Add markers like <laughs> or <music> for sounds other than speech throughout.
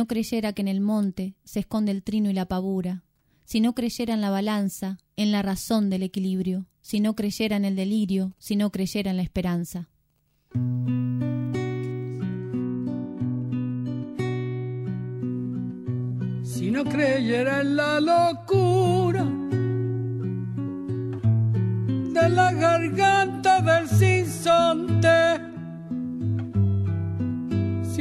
no creyera que en el monte se esconde el trino y la pavura, si no creyera en la balanza, en la razón del equilibrio, si no creyera en el delirio, si no creyera en la esperanza. Si no creyera en la locura de la garganta del sinsonte,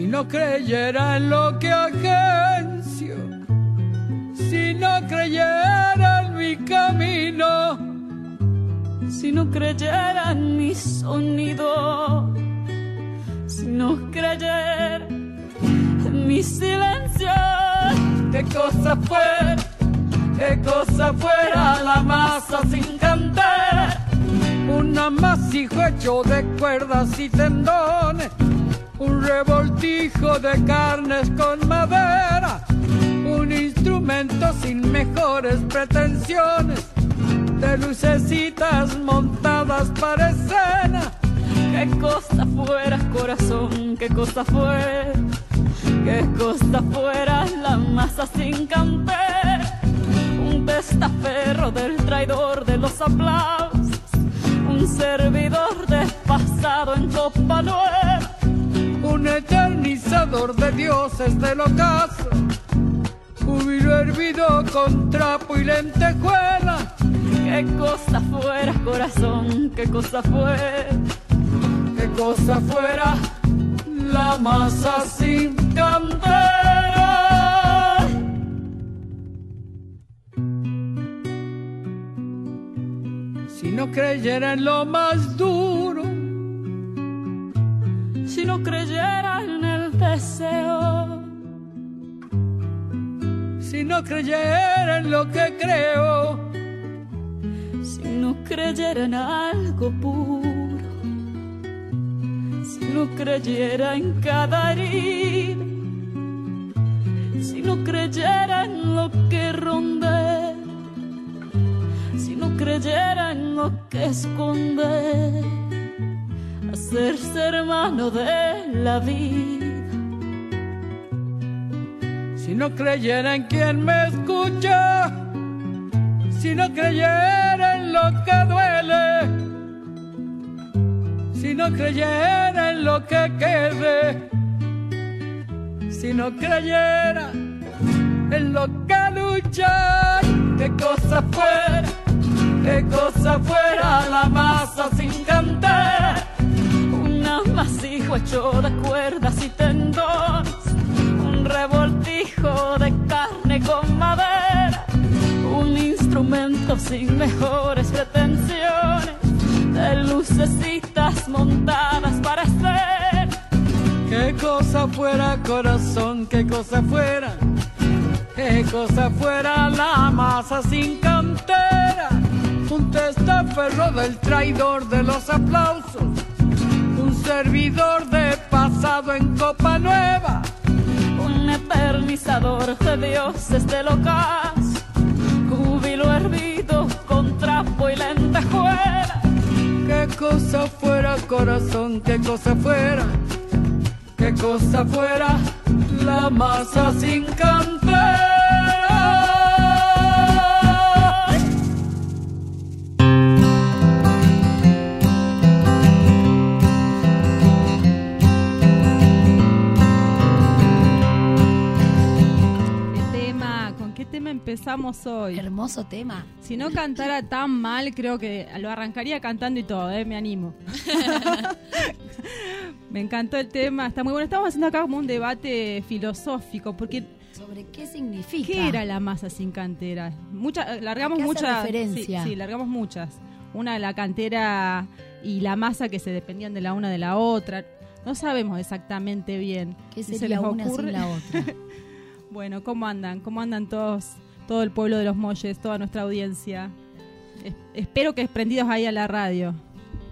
si no creyera en lo que agencio, si no creyera en mi camino, si no creyera en mi sonido, si no creyera en mi silencio, qué cosa fuera, qué cosa fuera la masa sin cantar, un amasijo hecho de cuerdas y tendones un revoltijo de carnes con madera, un instrumento sin mejores pretensiones, de lucecitas montadas para escena. Qué cosa fuera, corazón, qué cosa fuera, qué cosa fuera la masa sin canter, un testaferro del traidor de los aplausos, un servidor despasado en copa nueva un eternizador de dioses del ocaso, júbilo hervido con trapo y lentejuela. Qué cosa fuera, corazón, qué cosa fuera, qué cosa fuera la masa sin cantera. Si no creyera en lo más duro, si no creyera en el deseo, si no creyera en lo que creo, si no creyera en algo puro, si no creyera en cada herida, si no creyera en lo que ronde, si no creyera en lo que esconde hacerse hermano de la vida. Si no creyera en quien me escucha, si no creyera en lo que duele, si no creyera en lo que quede, si no creyera en lo que lucha, qué cosa fuera, qué cosa fuera la masa sin cantar amasijo hecho de cuerdas y tendones, un revoltijo de carne con madera, un instrumento sin mejores pretensiones, de lucecitas montadas para ser. Qué cosa fuera corazón, qué cosa fuera, qué cosa fuera la masa sin cantera, un testaferro del traidor de los aplausos servidor de pasado en copa nueva, un eternizador de dioses del ocaso, júbilo hervido con trapo y lentejuela. Qué cosa fuera corazón, qué cosa fuera, qué cosa fuera la masa sin cantera. Empezamos hoy. Hermoso tema. Si no cantara tan mal, creo que lo arrancaría cantando y todo, ¿eh? me animo. <laughs> me encantó el tema, está muy bueno. Estamos haciendo acá como un debate filosófico, porque sobre qué significa. ¿Qué era la masa sin cantera? Muchas, largamos muchas. referencia? Sí, largamos muchas. Una la cantera y la masa que se dependían de la una de la otra. no sabemos exactamente bien. ¿Qué si se sería les una ocurre. sin la otra? <laughs> Bueno, ¿cómo andan? ¿Cómo andan todos, todo el pueblo de los Molles, toda nuestra audiencia? Es- espero que prendidos ahí a la radio.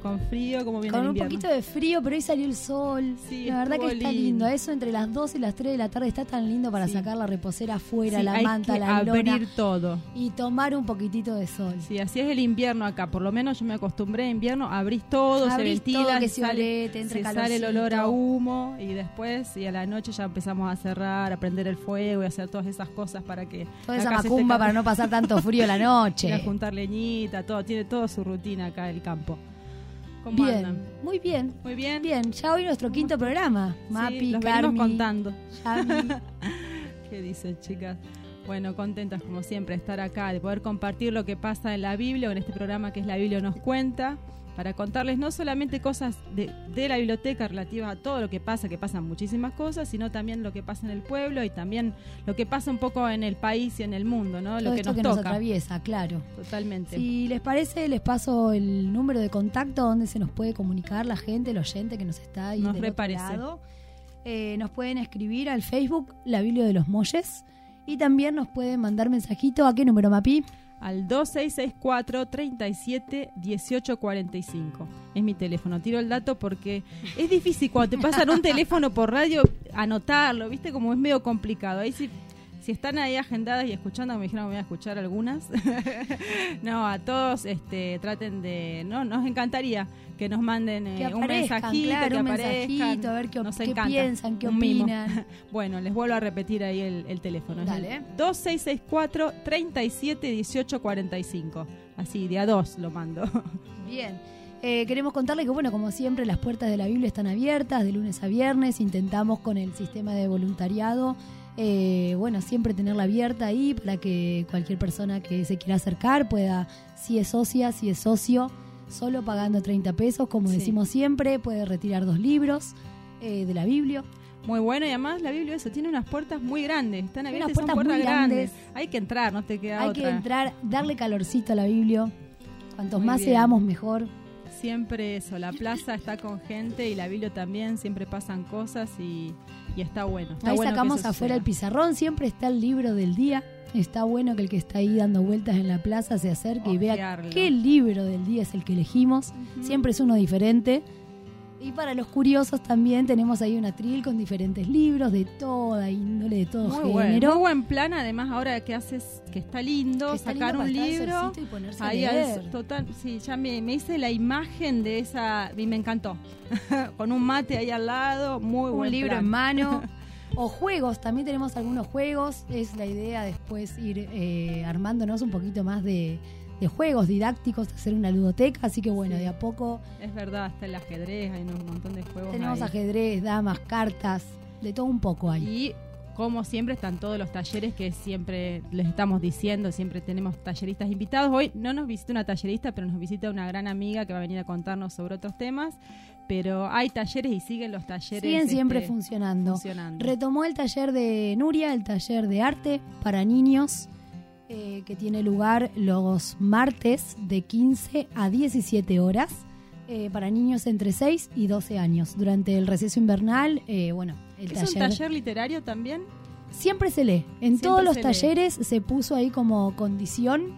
Con frío, como viene Con el un invierno. poquito de frío, pero hoy salió el sol. Sí, la verdad que está lindo. lindo. Eso entre las 2 y las 3 de la tarde está tan lindo para Sí. sacar la reposera afuera, Sí, la hay manta, que la abrir lona todo. y tomar un poquitito de sol. Sí, así es el invierno acá. Por lo menos yo me acostumbré a invierno. Abrís todo, Abrís se ventila, todo, que se se sale, olete, entre se sale el olor a humo y después y a la noche ya empezamos a cerrar, a prender el fuego y a hacer todas esas cosas para que Toda esa macumba para no pasar tanto frío la ir <laughs> a noche. juntar leñita, todo, tiene toda su rutina acá el campo. ¿Cómo Bien, andan? muy bien. Muy bien. Bien, ya hoy nuestro quinto programa. Sí, Mapi, los Carmi, contando. <laughs> ¿Qué dicen, chicas? Bueno, contentas como siempre de estar acá, de poder compartir lo que pasa en la Biblia, o en este programa que es La Biblia nos cuenta, para contarles no solamente cosas de, de la biblioteca relativas a todo lo que pasa, que pasan muchísimas cosas, sino también lo que pasa en el pueblo y también lo que pasa un poco en el país y en el mundo, ¿no? Todo lo que esto nos que nos toca. atraviesa, claro. Totalmente. Si les parece, les paso el número de contacto donde se nos puede comunicar la gente, el oyente que nos está ahí Nos del otro lado. Eh, nos pueden escribir al Facebook La Biblia de los Molles y también nos pueden mandar mensajito a qué número, Mapi. Al 2664 37 1845. Es mi teléfono. Tiro el dato porque es difícil cuando te pasan un teléfono por radio anotarlo, ¿viste? Como es medio complicado. Ahí sí. Si están ahí agendadas y escuchando, me dijeron que me voy a escuchar algunas. <laughs> no, a todos este, traten de. No, nos encantaría que nos manden eh, Que un mensajito, claro, que un aparezcan. mensajito, a ver qué, qué piensan, qué opinan. <laughs> Bueno, les vuelvo a repetir ahí el, el teléfono. Dale. el 2664 37 1845. Así, de a dos lo mando. <laughs> Bien. Eh, queremos contarles que, bueno, como siempre, las puertas de la Biblia están abiertas de lunes a viernes. Intentamos con el sistema de voluntariado, eh, bueno, siempre tenerla abierta ahí para que cualquier persona que se quiera acercar pueda, si es socia, si es socio, solo pagando 30 pesos, como Sí. decimos siempre, puede retirar dos libros eh, de la Biblia. Muy bueno y además la Biblia eso tiene unas puertas muy grandes, están abiertas, son puertas puertas muy grandes. grandes. Hay que entrar, no te queda Hay otra. que entrar, darle calorcito a la Biblia. Cuantos Muy más bien. seamos, mejor. Siempre eso, la plaza está con gente y la Biblia también, siempre pasan cosas y, y está bueno. Está Ahí bueno sacamos afuera el pizarrón, siempre está el libro del día. Está bueno que el que está ahí dando vueltas en la plaza se acerque y vea qué libro del día es el que elegimos. Siempre es uno diferente. Y para los curiosos también tenemos ahí una tril con diferentes libros de toda índole, de todo Muy género. muy buen plan, además ahora que haces, que está lindo, Que está sacar lindo un libro. y ponerse a Ahí al- leer. total, sí, ya me, me hice la imagen de esa y me encantó. <laughs> Con un mate ahí al lado, muy un buen libro plan. en mano. <laughs> O juegos, también tenemos algunos juegos. Es la idea después ir eh, armándonos un poquito más de, de juegos didácticos, hacer una ludoteca. Así que bueno, Sí. de a poco Es verdad, está el ajedrez, hay un montón de juegos. tenemos ahí. ajedrez, damas, cartas, de todo un poco ahí. Y como siempre están todos los talleres que siempre les estamos diciendo, siempre tenemos talleristas invitados. Hoy no nos visita una tallerista, pero nos visita una gran amiga que va a venir a contarnos sobre otros temas. Pero hay talleres y siguen los talleres. Siguen siempre este, funcionando. funcionando. Retomó el taller de Nuria, el taller de arte para niños, eh, que tiene lugar los martes de 15 a 17 horas. eh, para niños entre 6 y 12 años. Durante el receso invernal, eh, bueno, el ¿Es un taller literario también? siempre se lee. En Siempre todos los lee. talleres se puso ahí como condición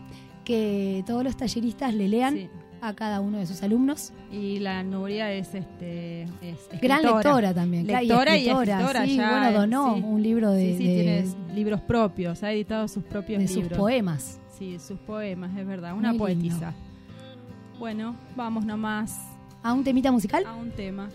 que todos los talleristas le lean Sí. A cada uno de sus alumnos. Y la Nuria es este es Gran lectora también. Lectora y escritora, escritora, sí, ya, bueno, donó sí. un libro de, sí, sí, de- tiene libros propios, ha editado sus propios de sus libros. poemas. Sí, sus poemas, es verdad, una Muy lindo. poetisa. Bueno, vamos nomás ¿A un temita musical? a un tema.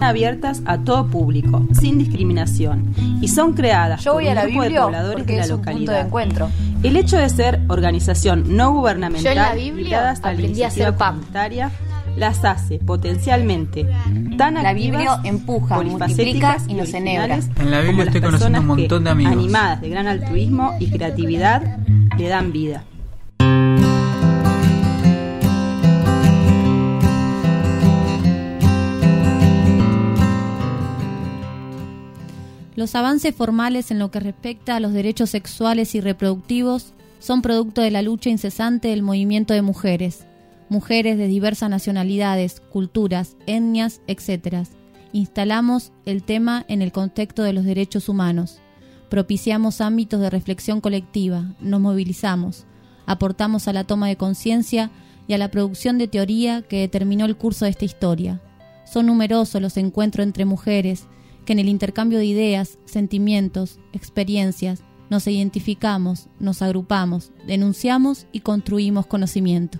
Abiertas a todo público, sin discriminación, y son creadas Yo por voy a un la grupo de pobladores de la es un punto de localidad. encuentro. El hecho de ser organización no gubernamental Yo en la Biblia a la iniciativa comunitaria las hace potencialmente tan La activas, Biblia empuja, multiplica y nos originales En la Biblia estoy conociendo un montón de amigos. Animadas de gran altruismo y creatividad, le dan vida. Los avances formales en lo que respecta a los derechos sexuales y reproductivos son producto de la lucha incesante del movimiento de mujeres, mujeres de diversas nacionalidades, culturas, etnias, etc. Instalamos el tema en el contexto de los derechos humanos, propiciamos ámbitos de reflexión colectiva, nos movilizamos, aportamos a la toma de conciencia y a la producción de teoría que determinó el curso de esta historia. Son numerosos los encuentros entre mujeres que en el intercambio de ideas, sentimientos, experiencias, nos identificamos, nos agrupamos, denunciamos y construimos conocimiento.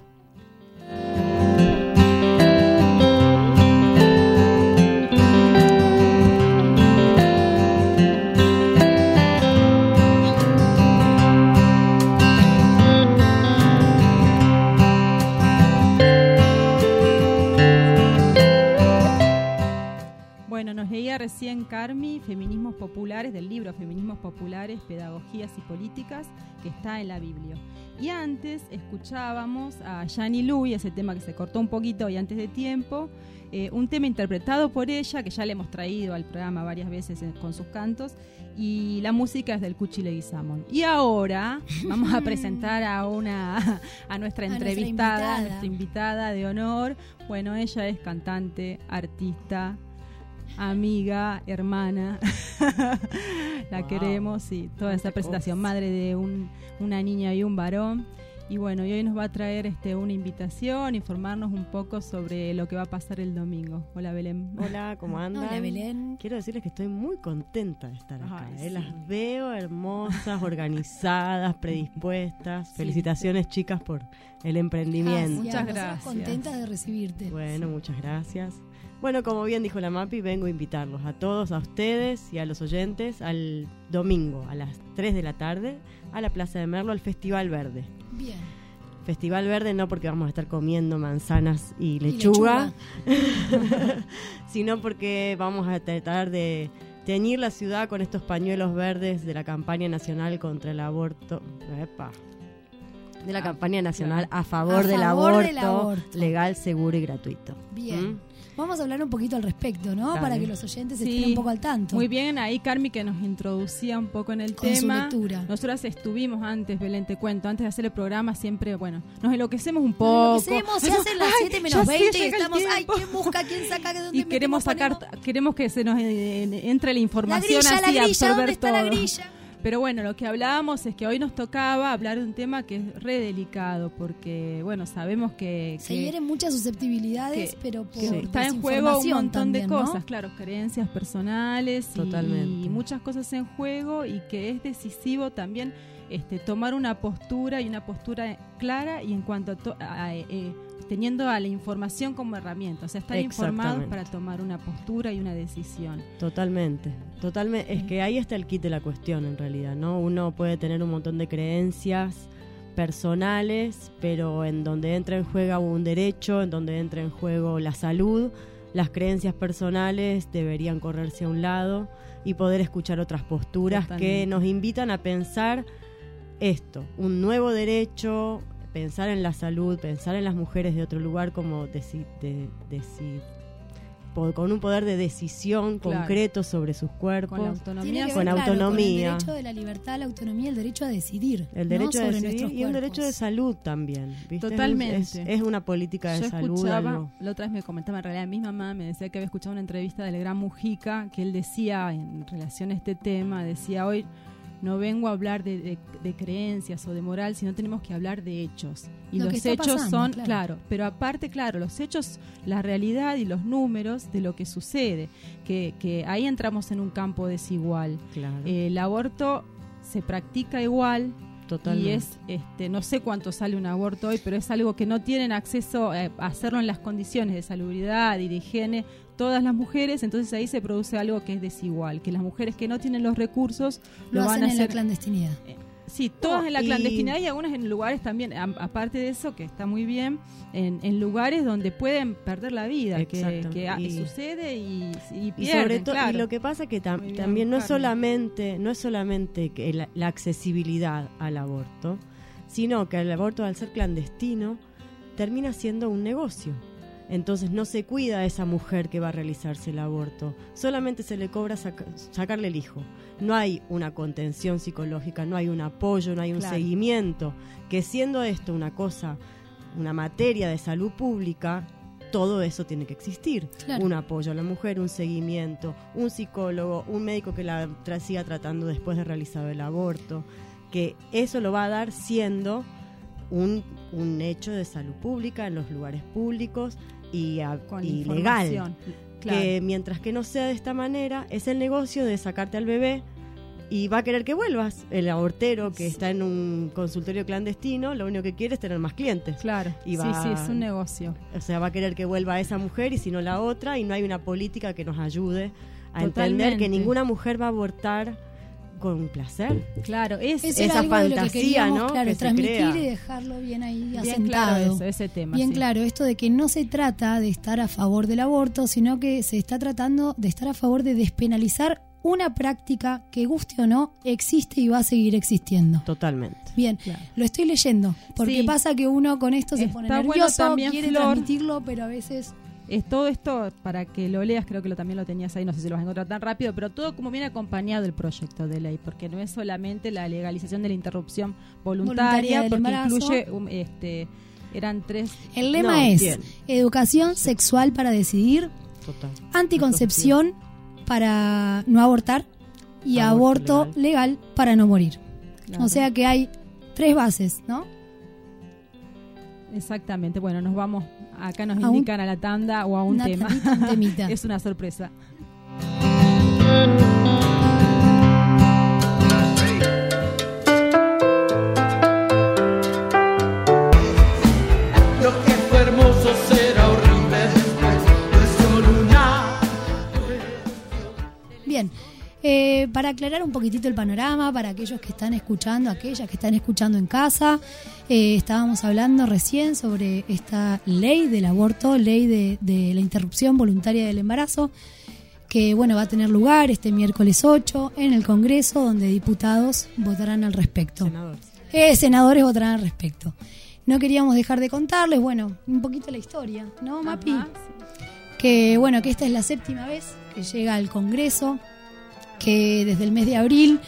Bueno, nos leía recién Carmi, Feminismos Populares, del libro Feminismos Populares, Pedagogías y Políticas, que está en la Biblia. Y antes escuchábamos a Yani Lui, ese tema que se cortó un poquito y antes de tiempo, eh, un tema interpretado por ella, que ya le hemos traído al programa varias veces eh, con sus cantos, y la música es del Cuchi Leguizamón. Y ahora <laughs> vamos a presentar a una a nuestra A nuestra entrevistada, invitada. nuestra invitada de honor. Bueno, ella es cantante, artista, amiga, hermana. <laughs> la Wow. queremos y toda esta presentación, madre de un- una niña y un varón. Y bueno, y hoy nos va a traer este una invitación, informarnos un poco sobre lo que va a pasar el domingo. Hola Belén. Hola, <laughs> ¿cómo andan? Hola, Belén. Quiero decirles que estoy muy contenta de estar acá. Ay, ¿eh? sí. Las veo hermosas, organizadas, <laughs> predispuestas. Felicitaciones, chicas, por el emprendimiento. Muchas Nosotros gracias. Contentas de recibirte. Bueno, muchas gracias. Bueno, como bien dijo la MAPI, vengo a invitarlos a todos, a ustedes y a los oyentes, al domingo a las 3 de la tarde a la Plaza de Merlo, al Festival Verde. Bien. Festival Verde no porque vamos a estar comiendo manzanas y Y lechuga, <laughs> sino porque vamos a tratar de teñir la ciudad con estos pañuelos verdes de la campaña nacional contra el aborto. Epa. De la Ah, campaña nacional a A favor, del, favor aborto, del aborto. legal, seguro y gratuito. Bien. ¿Mm? Vamos a hablar un poquito al respecto, ¿no? Dale. Para que los oyentes Sí. estén un poco al tanto. Muy bien, ahí Carmi que nos introducía un poco en el Con su tema. lectura. Nosotras estuvimos antes, Belén, te cuento, antes de hacer el programa siempre, bueno, nos enloquecemos un Nos poco. enloquecemos, se <laughs> hacen las <laughs> "Ay, 7 ya menos sé, 20 y estamos, ay, tiempo". ¿quién busca? ¿Quién saca? ¿De dónde y queremos sacar, ponemos? queremos que se nos eh, entre la La información grilla, la así, grilla, ¿dónde absorber está la todo. grilla? Pero bueno, lo que hablábamos es que hoy nos tocaba hablar de un tema que es re delicado, porque bueno, sabemos que, Se hieren muchas susceptibilidades, que- pero por que está en juego un montón de cosas, claro, creencias personales y- Totalmente. y muchas cosas en juego y que es decisivo también este, tomar una postura y una postura clara y en cuanto a, to- a, eh, teniendo a la información como herramienta, o sea, estar informados para tomar una postura y una decisión. Totalmente, totalmente. Es que ahí está el kit de la cuestión en realidad, ¿no? Uno puede tener un montón de creencias personales, pero en donde entra en juego un derecho, en donde entra en juego la salud, las creencias personales deberían correrse a un lado y poder escuchar otras posturas que nos invitan a pensar esto, un nuevo derecho, pensar en la salud, pensar en las mujeres de otro lugar como deci- de- deci- po- con un poder de decisión Claro. concreto sobre sus Con cuerpos. Tiene autonomía. que Con claro, autonomía. Con el derecho de la libertad, la autonomía, el derecho a decidir. El ¿no? derecho Sobre a decidir nuestros y un derecho de salud también. ¿viste? Totalmente. Es, es una política de Yo salud. escuchaba, algo- la otra vez me comentaba, en realidad mi mamá me decía que había escuchado una entrevista del gran Mujica, que él decía en relación a este tema, decía hoy no vengo a hablar de, de- de creencias o de moral, sino tenemos que hablar de hechos. Y Lo los hechos pasando, son, claro. claro. pero aparte, claro, los hechos, la realidad y los números de lo que sucede, que, que ahí entramos en un campo desigual. Claro, El aborto se practica igual, totalmente. y es, este, no sé cuánto sale un aborto hoy, pero es algo que no tienen acceso eh, a hacerlo en las condiciones de salubridad y de higiene todas las mujeres, entonces ahí se produce algo que es desigual, que las mujeres que no tienen los recursos lo, Lo van hacen a en la hacer. clandestinidad. Sí, todas en la y- clandestinidad y algunas en lugares también, a- aparte de eso, que está muy bien, en, en lugares donde pueden perder la vida, que, Exacto. que ah, Y- sucede y, y y pierden, sobre todo claro. y lo que pasa que tam- Muy bien, también no es solamente no es solamente que la, la accesibilidad al aborto sino que el aborto al ser clandestino termina siendo un negocio Entonces no se cuida a esa mujer que va a realizarse el aborto. Solamente se le cobra saca- sacarle el hijo. No hay una contención psicológica, no hay un apoyo, no hay un Claro. seguimiento. Que siendo esto una cosa, una materia de salud pública, todo eso tiene que existir. Claro. Un apoyo a la mujer, un seguimiento, un psicólogo, un médico que la tra- siga tratando después de realizado el aborto. Que eso lo va a dar siendo un, un hecho de salud pública en los lugares públicos y, a- Con y legal. Claro. Que mientras que no sea de esta manera, es el negocio de sacarte al bebé y va a querer que vuelvas. El abortero que está en un consultorio clandestino, lo único que quiere es tener más clientes. Claro, Y sí, va- sí, es un negocio. O sea, va a querer que vuelva esa mujer y si no la otra, y no hay una política que nos ayude a entender que ninguna mujer va a abortar con placer. Claro, es, Eso Esa era algo de lo que fantasía, queríamos, ¿no? claro, que transmitir y dejarlo bien ahí bien asentado. claro eso, ese tema. Bien sí. claro, esto de que no se trata de estar a favor del aborto, sino que se está tratando de estar a favor de despenalizar una práctica que guste o no existe y va a seguir existiendo. Totalmente. Bien, Claro. lo estoy leyendo, porque Sí. pasa que uno con esto se Está pone bueno nervioso, también, quiere Flor. transmitirlo, pero a veces Es todo esto, para que lo leas, creo que lo, también lo tenías ahí, no sé si lo vas a encontrar tan rápido, pero todo como viene acompañado del proyecto de ley, porque no es solamente la legalización de la interrupción Voluntaria voluntaria, porque embarazo. incluye, um, este, eran tres... el lema No, es bien. educación sexual para decidir, Total. anticoncepción para no abortar y aborto, Aborto legal. para no morir. claro. O sea que hay tres bases, ¿no? Exactamente, bueno, nos vamos, acá nos A un- indican a la tanda o a un Una tema. temita. <laughs> es una sorpresa. Lo que fue hermoso será horrible después, no es solo una. Bien, eh, para aclarar un poquitito el panorama, para aquellos que están escuchando, aquellas que están escuchando en casa, eh, estábamos hablando recién sobre esta ley del aborto, ley de, de la interrupción voluntaria del embarazo, que bueno va a tener lugar este miércoles 8 en el Congreso, donde diputados votarán al respecto. Senador. Eh, senadores votarán al respecto. No queríamos dejar de contarles, bueno, un poquito la historia, ¿no, Mapi? Ajá, que bueno, que esta es la séptima vez que llega al Congreso, que desde el mes de abril,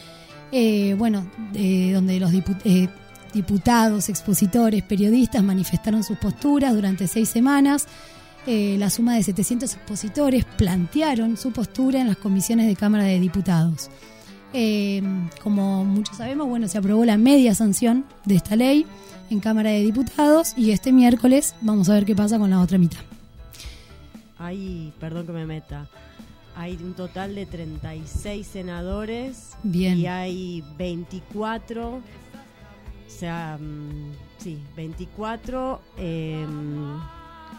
eh, bueno, donde los eh, diputados, expositores, periodistas manifestaron sus posturas durante seis semanas. Eh, la suma de 700 expositores plantearon su postura en las comisiones de Cámara de Diputados. Como muchos sabemos, bueno, se aprobó la media sanción de esta ley en Cámara de Diputados y este miércoles vamos a ver qué pasa con la otra mitad. Hay, perdón que me meta, hay un total de 36 senadores Bien. y hay 24, o sea, mm, sí, 24 eh,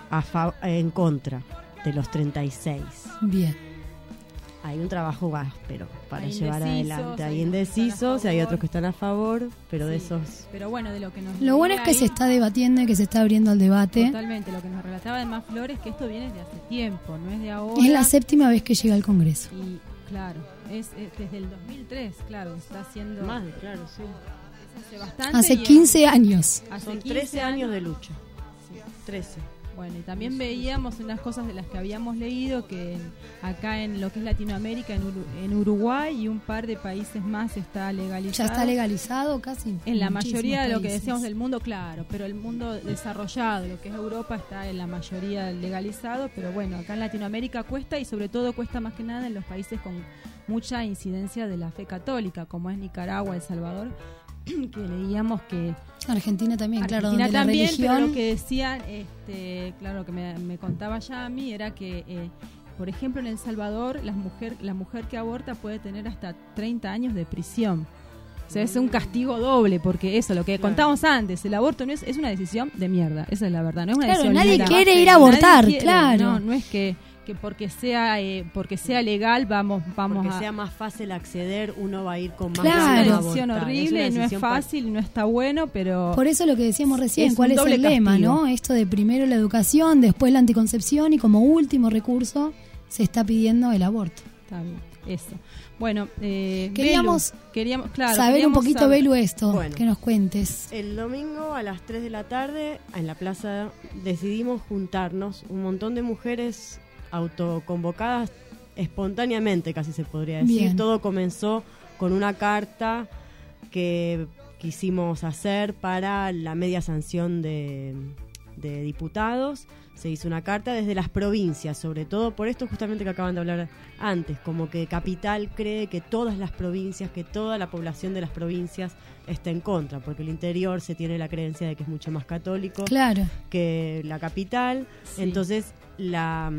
a fa- en contra de los 36. Bien. Hay un trabajo áspero para Hay llevar adelante. Hay indecisos y hay otros que están a favor, pero de esos... Pero bueno, de lo que nos Lo bueno es que ahí- se está debatiendo y que se está abriendo al debate. Totalmente, lo que nos relataba además Flores, que esto viene de hace tiempo, no es de ahora. Es la séptima vez que llega al Congreso. Y claro, es, es desde el 2003, claro, está haciendo Más, claro, sí. hace bastante. Hace y en- 15 años. hace Son 15 13 años de lucha. Sí. 13. Bueno, y también veíamos unas cosas de las que habíamos leído que en- acá en lo que es Latinoamérica, en, Uru- en Uruguay y un par de países más está legalizado. Ya está legalizado casi. En la mayoría de lo que decíamos del mundo, claro, pero el mundo desarrollado, lo que es Europa, está en la mayoría legalizado, pero bueno, acá en Latinoamérica cuesta y sobre todo cuesta más que nada en los países con mucha incidencia de la fe católica, como es Nicaragua, El Salvador, <clears throat> que leíamos que Argentina también, claro, Argentina donde la también, religión... pero lo que decían, este, claro, lo que me, me contaba ya a mí era que, eh, por ejemplo, en El Salvador, las mujer, la mujer que aborta puede tener hasta 30 años de prisión. O sea, es un castigo doble, porque eso, lo que Claro. contábamos antes, el aborto no es, es una decisión de mierda, esa es la verdad, no es una Claro, decisión nadie quiere ir a Nadie abortar, quiere, claro. No, no es que, que porque sea eh, porque sea legal vamos vamos Porque a sea más fácil acceder, uno va a ir con más Claro. es una decisión horrible, una y no es fácil, no está bueno, pero Por eso lo que decíamos recién, Es ¿cuál es el lema, castigo. no? Esto de primero la educación, después la anticoncepción y como último recurso se está pidiendo el aborto. Está bien. Eso. Bueno, eh, Queríamos Belu, queríamos claro, Saber un poquito, saber- Belu, esto, Bueno. que nos cuentes. El domingo a las 3 de la tarde en la plaza decidimos juntarnos un montón de mujeres autoconvocadas espontáneamente, casi se podría decir. Bien. Todo comenzó con una carta que quisimos hacer para la media sanción de, de diputados. Se hizo una carta desde las provincias, sobre todo por esto justamente que acaban de hablar antes, como que Capital cree que todas las provincias, que toda la población de las provincias está en contra, porque el interior se tiene la creencia de que es mucho más católico Claro. que la capital. Sí. Entonces, la,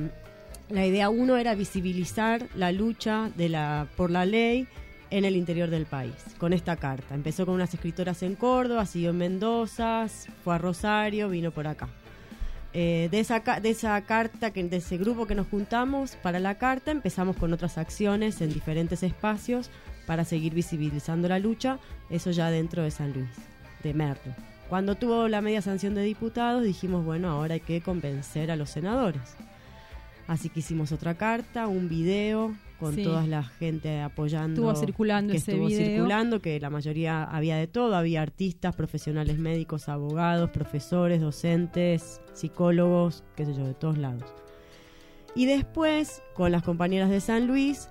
la idea uno era visibilizar la lucha por la ley en el interior del país, con esta carta. Empezó con unas escritoras en Córdoba, siguió en Mendoza, fue a Rosario, vino por acá. Eh, de, esa, carta, de ese grupo que nos juntamos para la carta, empezamos con otras acciones en diferentes espacios para seguir visibilizando la lucha, eso ya dentro de San Luis, de Merlo. Cuando tuvo la media sanción de diputados, dijimos, bueno, ahora hay que convencer a los senadores. Así que hicimos otra carta, un video con Sí. toda la gente apoyando. Estuvo circulando que ese estuvo video. circulando, que la mayoría había de todo, había artistas, profesionales médicos, abogados, profesores, docentes, psicólogos, qué sé yo, de todos lados. Y después, con las compañeras de San Luis,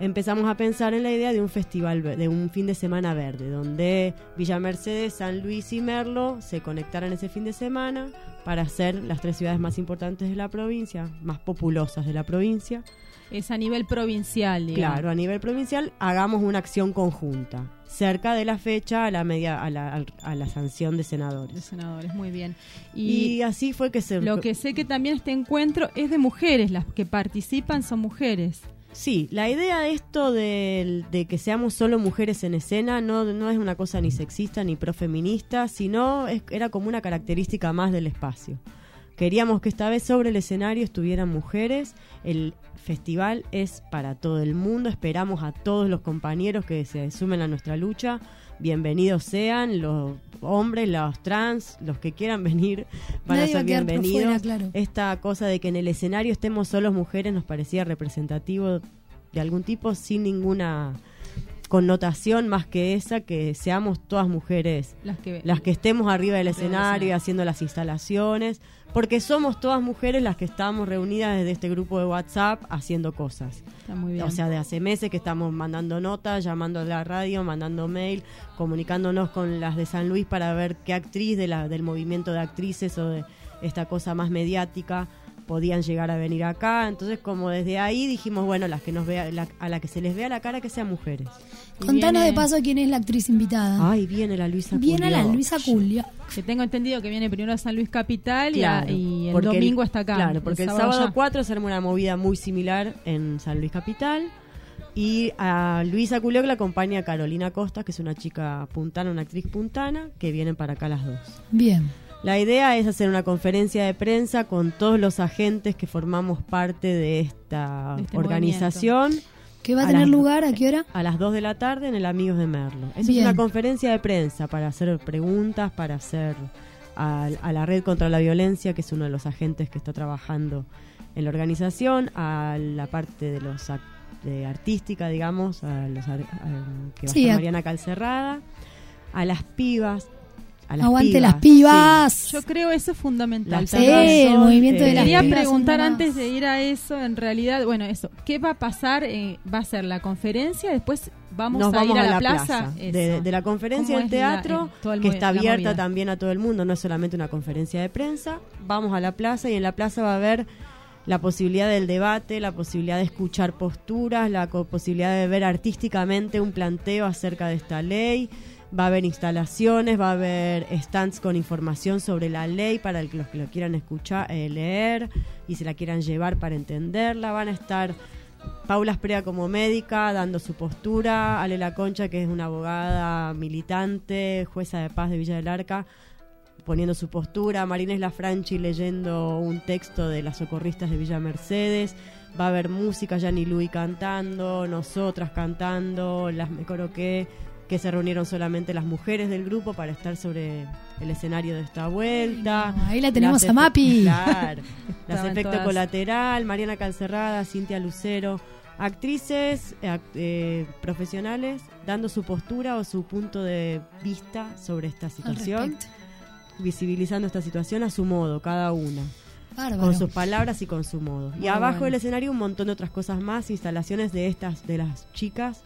empezamos a pensar en la idea de un festival, de un fin de semana verde, donde Villa Mercedes, San Luis y Merlo se conectaran ese fin de semana para ser las tres ciudades más importantes de la provincia, más populosas de la provincia. Es a nivel provincial, digamos. Claro, a nivel provincial hagamos una acción conjunta, cerca de la fecha a la media a la, a la sanción de de senadores. senadores, muy bien. Y, Y, así fue que se lo que sé que también este encuentro es de mujeres, las que participan son mujeres. Sí, la idea de esto de, que seamos solo mujeres en escena no, no es una cosa ni sexista ni profeminista, sino es- era como una característica más del espacio. Queríamos que esta vez sobre el escenario estuvieran mujeres. El festival es para todo el mundo. Esperamos a todos los compañeros que se sumen a nuestra lucha. Bienvenidos sean los hombres, los trans, los que quieran venir van Nadie a ser bienvenidos. fuera, claro. Esta cosa de que en el escenario estemos solos mujeres nos parecía representativo de algún tipo sin ninguna connotación más que esa que seamos todas mujeres Las que las que estemos arriba del escenario y haciendo las instalaciones, porque somos todas mujeres las que estamos reunidas desde este grupo de WhatsApp haciendo cosas. está muy bien. O sea, de hace meses que estamos mandando notas, llamando a la radio, mandando mail, comunicándonos con las de San Luis para ver qué actriz de la, del movimiento de actrices o de esta cosa más mediática podían llegar a venir acá. Entonces, como desde ahí dijimos, bueno, las que nos vea, la- a la que se les vea la cara que sean mujeres. Y Contanos viene- de paso quién es la actriz invitada. Ay, viene la Luisa Viene la. Luisa Culio. que tengo entendido que viene primero a San Luis Capital y a- Claro, y, el porque domingo está acá. Claro, porque el, sábado, allá. 4 se arma una movida muy similar en San Luis Capital. Y a Luisa Culio la acompaña Carolina Costa, que es una chica puntana, una actriz puntana, que vienen para acá las dos. Bien. La idea es hacer una conferencia de prensa con todos los agentes que formamos parte de esta este organización ¿Qué va a A tener las- lugar? ¿A qué hora? a las 2 de la tarde en el Amigos de Merlo. Esa es Bien. una conferencia de prensa para hacer preguntas, para hacer a, a la Red contra la Violencia, que es uno de los agentes que está trabajando en la organización, a la parte de los de artística, digamos, a los a- que va Sí, a estar Mariana Calcerrada, a las pibas. A las Aguante pibas, las pibas. Yo creo eso es fundamental. Las Sí, el movimiento de eh, las Quería pibas preguntar antes de ir a eso, en realidad, bueno, eso, ¿qué va a pasar? Eh, va a ser la conferencia, después vamos nos a vamos ir a, a la, la plaza. De, de la conferencia ¿Cómo del la- teatro, el- que está abierta movida? también a todo el mundo, no es solamente una conferencia de prensa. Vamos a la plaza y en la plaza va a haber la posibilidad del debate, la posibilidad de escuchar posturas, la posibilidad de ver artísticamente un planteo acerca de esta ley. Va a haber instalaciones, va a haber stands con información sobre la ley para los que lo quieran escuchar, eh, leer y se la quieran llevar para entenderla. Van a estar Paula Esprea como médica, dando su postura, Ale La Concha, que es una abogada militante, jueza de paz de Villa del Arca, poniendo su postura, Marínez Lafranchi leyendo un texto de las socorristas de Villa Mercedes, va a haber música, Yanni Lui cantando, nosotras cantando, las Me Coroqué, que se reunieron solamente las mujeres del grupo para estar sobre el escenario de esta vuelta. No, ahí la tenemos <laughs> <laughs> Las a Mapi. Claro. Las efecto todas- colateral, Mariana Calcerrada, Cintia Lucero, actrices, eh, eh, profesionales, dando su postura o su punto de vista sobre esta situación, visibilizando esta situación a su modo, cada una, Bárbaro. con sus palabras y con su modo. y abajo bueno. del escenario un montón de otras cosas más, instalaciones de estas, de las chicas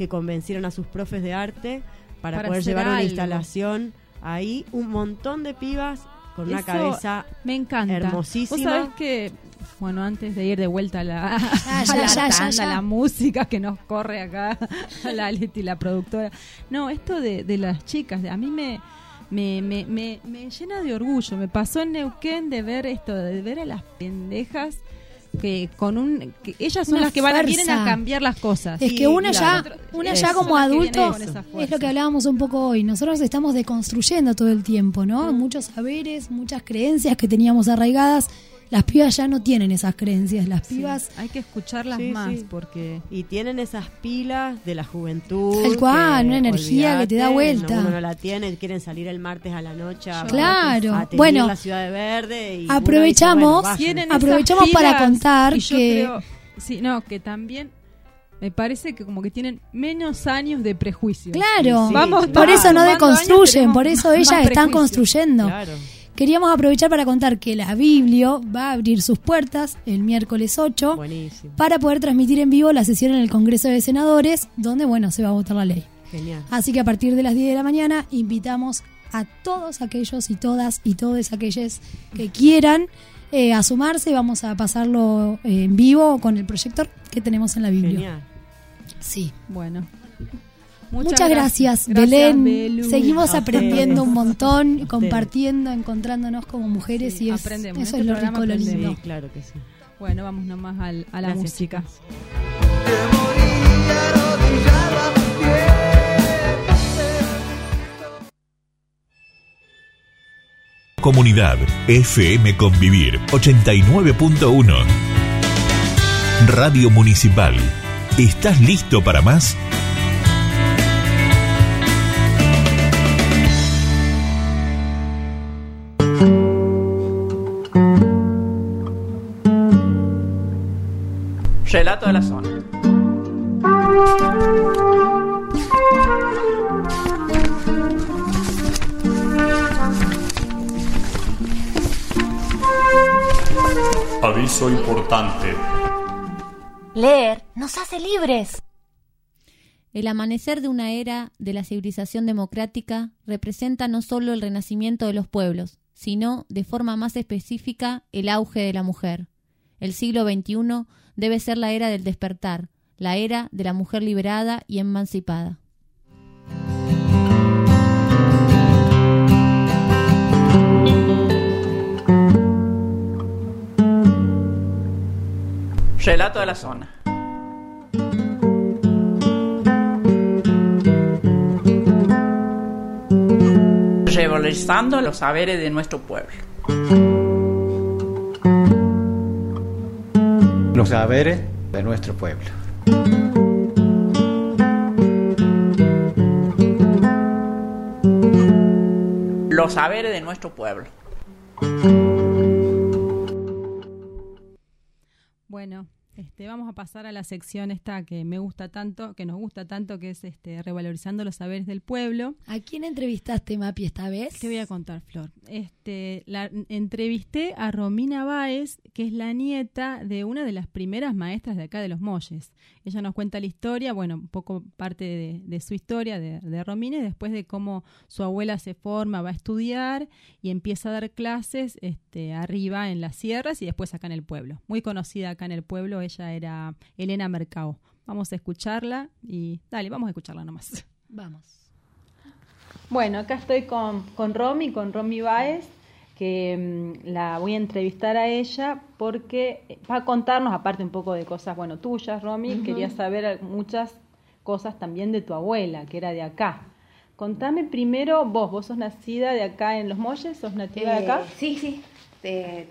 que convencieron a sus profes de arte para, Para poder llevar una algo. instalación ahí, un montón de pibas con una Eso cabeza Me encanta. Hermosísima. Vos sabés que, bueno, antes de ir de vuelta a la, <laughs> Ya, a la ya, ya, tanda, ya. la música que nos corre acá, a <laughs> la Leti, la productora. No, esto de, de las chicas, de- a mí me, me, me, me, me llena de orgullo. Me pasó en Neuquén de ver esto, de ver a las pendejas que con un que ellas son Una las que van a, vienen a cambiar las cosas. Es que una ya, una ya como la que viene adulto, con esa es lo que hablábamos un poco hoy. Nosotros estamos deconstruyendo todo el tiempo, ¿no? Muchos saberes, muchas creencias que teníamos arraigadas. Las pibas ya no tienen esas creencias. Las Sí, pibas, hay que escucharlas Sí, más sí. porque Y tienen esas pilas de la juventud. Tal cual, una energía que te da vuelta. no, uno no la tiene, quieren salir el martes a la noche a, Claro. a Bueno, la ciudad de verde. Y aprovechamos- uno dice, bueno, vayan. tienen esas Aprovechamos para contar y yo que- creo- sí, no, que también me parece que como que tienen menos años de prejuicio. claro, Sí, Vamos, sí. por eso no deconstruyen, por eso ellas están construyendo. Claro. Queríamos aprovechar para contar que la Biblio va a abrir sus puertas el miércoles 8 Buenísimo. para poder transmitir en vivo la sesión en el Congreso de Senadores, donde, bueno, se va a votar la ley. Genial. Así que a partir de las 10 de la mañana invitamos a todos aquellos y todas y todos aquellos que quieran eh, a sumarse. Vamos a pasarlo eh, en vivo con el proyector que tenemos en la Biblia. Genial. Sí. Bueno. Muchas, gracias, Gracias, Belén. Belu. Seguimos aprendiendo un montón, compartiendo, encontrándonos como mujeres Sí, y es, aprendemos. eso En es lo este rico, lo Sí, lindo. claro que sí. Bueno, vamos nomás al- a la Gracias, música. chicas. Comunidad FM Convivir 89.1. Radio Municipal. ¿Estás listo para más? Relato de la zona. Aviso importante. Leer nos hace libres. El amanecer de una era de la civilización democrática representa no solo el renacimiento de los pueblos, sino, de forma más específica, el auge de la mujer. El siglo XXI debe ser la era del despertar, la era de la mujer liberada y emancipada. Relato de la zona. Revalorizando los saberes de nuestro pueblo. Los saberes de nuestro pueblo. Los saberes de nuestro pueblo. Bueno, este, vamos a pasar a la sección esta que me gusta tanto, que nos gusta tanto, que es este, revalorizando los saberes del pueblo. ¿A quién entrevistaste, Mapi, esta vez? Te voy a contar, Flor. Este, la entrevisté a Romina Báez, que es la nieta de una de las primeras maestras de acá de los Molles. Ella nos cuenta la historia, bueno, un poco parte de, de su historia de, de Romina y después de cómo su abuela se forma, va a estudiar y empieza a dar clases este, arriba en las sierras y después acá en el pueblo. Muy conocida acá en el pueblo, ella era Elena Mercado. Vamos a escucharla y dale, vamos a escucharla nomás. Vamos. Bueno, acá estoy con, con Romy, con Romy Baez, que mm, la voy a entrevistar a ella porque va a contarnos, aparte un poco de cosas, bueno, tuyas, Romy, quería saber muchas cosas también de tu abuela, que era de acá. Contame primero vos, vos sos nacida de acá en Los Molles, sos nativa de acá. Eh, sí, sí. Eh,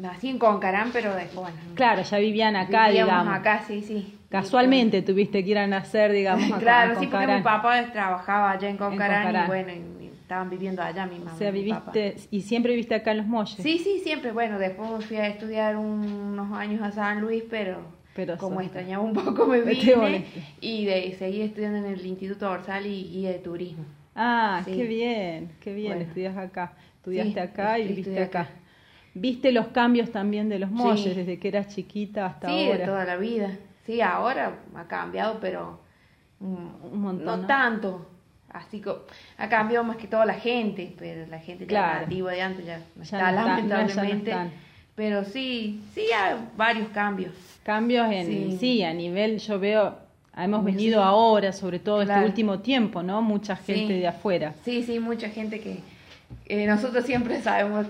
nací en Concarán, pero después, bueno. Claro, ya vivían acá, vivíamos digamos. acá, sí, sí. Casualmente tuviste que ir a nacer, digamos, acá claro, sí, porque mi papá trabajaba allá en Concarán, Concarán. y bueno, y, estaban viviendo allá mi mamá. O sea, mi viviste, y siempre viviste acá en Los Molles. Sí, sí, siempre. Bueno, después fui a estudiar un- unos años a San Luis, pero Pero como extrañaba un poco me vine y de seguí estudiando en el Instituto Orsal y guía de turismo. Ah, Sí. qué bien, qué bien, Bueno. estudias acá. Estudiaste Sí, acá y estoy- viste estudié acá. acá. Viste los cambios también de los molles, Sí. desde que eras chiquita hasta sí, ahora. de toda la vida. Sí, ahora ha cambiado, pero mm, Un montón, no, ¿no? tanto. Así que ha cambiado más que todo la gente, pero la gente ya Claro. nativa de antes ya no Ya está, no ya lamentablemente. pero sí, sí hay varios cambios. Cambios en, sí. Sí. a nivel, yo veo, hemos Sí. venido ahora, sobre todo este Claro. último tiempo, ¿no? Mucha gente Sí. de afuera. Sí, sí, mucha gente que eh, nosotros siempre sabemos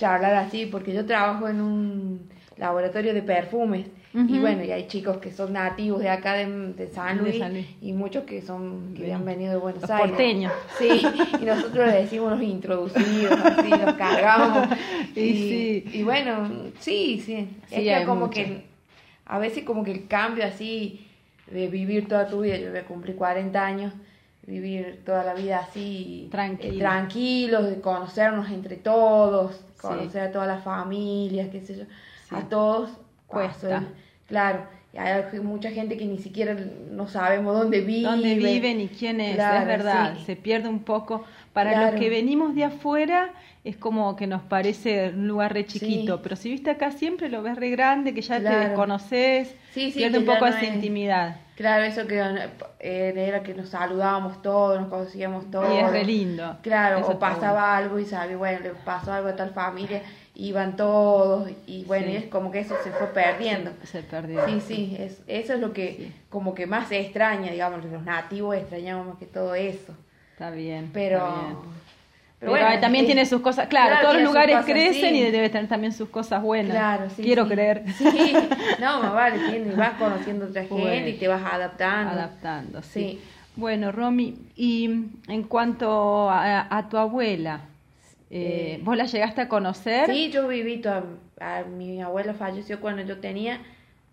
charlar así, porque yo trabajo en un laboratorio de perfumes y bueno, y hay chicos que son nativos de acá de, de San Luis, y muchos que son que han venido de Buenos Los Aires. porteños. Sí, y nosotros le decimos los introducidos, así los cargamos. <laughs> Y y, sí. y bueno, sí, sí, Sí, es que como mucho. que a veces como que el cambio así de vivir toda tu vida, yo voy a cumplir 40 años, vivir toda la vida así Tranquilo. eh, tranquilos, de conocernos entre todos, Sí. conocer a todas las familias, qué sé yo, Sí. a todos Cuesta. pasó el- claro, y hay mucha gente que ni siquiera no sabemos dónde vive. dónde viven y quién es, Claro, es verdad, sí. se pierde un poco. Para Claro. los que venimos de afuera es como que nos parece un lugar re chiquito, Sí. pero si viste acá siempre lo ves re grande, que ya te desconoces, Sí, sí, pierde un poco no esa es- intimidad. Claro, eso que eh, era que nos saludábamos todos, nos conocíamos todos. Y es re lindo. Claro, Eso o pasaba algo y sabía, bueno, le pasó algo a tal familia, iban todos y bueno, y es como que eso se fue perdiendo. Se, perdió. Sí, sí, es, eso es lo que como que más se extraña, digamos, los nativos extrañamos más que todo eso. Está bien. Pero, está bien. Pero bueno, también sí. tiene sus cosas, claro, Claro, todos los lugares cosas, crecen sí. y debe tener también sus cosas buenas. Claro, sí. Quiero creer. Sí, no, más vale, tiene, vas conociendo otra gente Bueno. y te vas adaptando. Adaptando, sí. Bueno, Romy, y en cuanto a, a tu abuela, eh, Eh, ¿vos la llegaste a conocer? Sí, yo viví toda, a, mi abuela falleció cuando yo tenía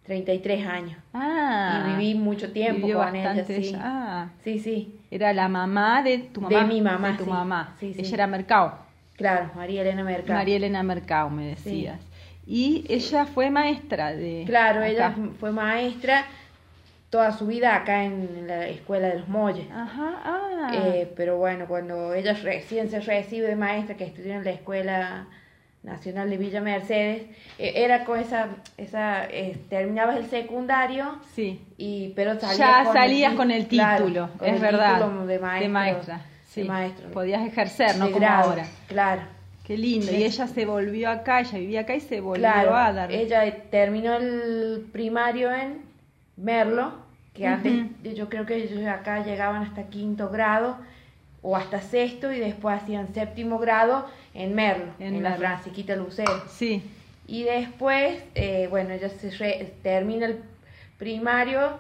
33 años. Ah, y viví mucho tiempo con ella, bastante sí. Ah, Sí, sí, era la mamá de tu mamá. De mi mamá, de tu sí. mamá. Sí, sí. Ella era Mercado. claro, María Elena Mercado. María Elena Mercado, me decías. Y ella fue maestra de. Claro, ella fue maestra toda su vida acá en la escuela de los Molles. Ajá, ah. Eh, pero bueno, cuando ella recién se recibe de maestra, que estudió en la Escuela Nacional de Villa Mercedes, eh, era con esa, esa eh, terminabas el secundario, sí. y pero salías Ya con salías el, con el claro, título, con es el verdad. título de maestro, maestra, sí. de maestro. Podías ejercer, no de como grado, ahora. Claro. Qué lindo. Sí. Y ella se volvió acá, ella vivía acá y se volvió Claro, a dar. ella terminó el primario en Merlo, que antes yo creo que ellos acá llegaban hasta quinto grado o hasta sexto y después hacían séptimo grado en Merlo, En en, la. Francisquita Lucero. Sí, Y después, eh, bueno, ella se re- termina el primario,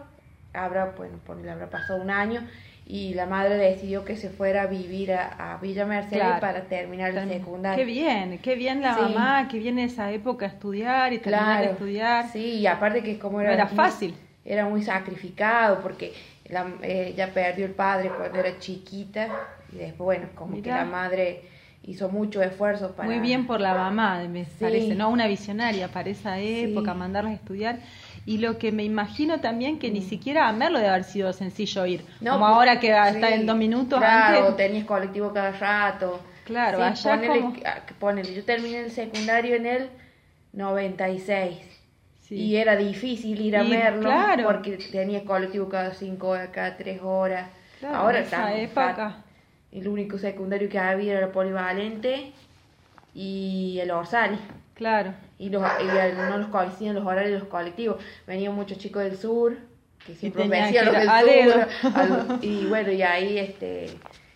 habrá, bueno, ponele, habrá pasado un año, y la madre decidió que se fuera a vivir a, a Villa Mercedes Claro. para terminar el secundario. Qué bien, qué bien la Sí. mamá, qué bien esa época estudiar y terminar de Claro, estudiar. Sí, y aparte que como No era... era muy- fácil. Era muy sacrificado porque la, eh, ella perdió el padre cuando era chiquita y después, bueno, como Mirá. que la madre hizo mucho esfuerzo para... Muy bien por la mamá, me Sí. parece, ¿no? Una visionaria para esa época, Sí. mandarlas a estudiar. Y lo que me imagino también que ni siquiera a Merlo debe haber sido sencillo ir. No, como pues, ahora que sí, está en dos minutos Claro, antes. tenías colectivo cada rato. Claro, allá ponele como- ah, ponele, yo terminé el secundario en el 96. Sí. Y era difícil ir a Y, verlo claro. porque tenía colectivo cada cinco horas, cada tres horas. Claro, Ahora fat- El único secundario que había era el polivalente y el Orsali. Claro. Y, los, y no los coincidían los horarios de los colectivos. Venían muchos chicos del sur, que siempre que los del sur. al- y bueno, y ahí este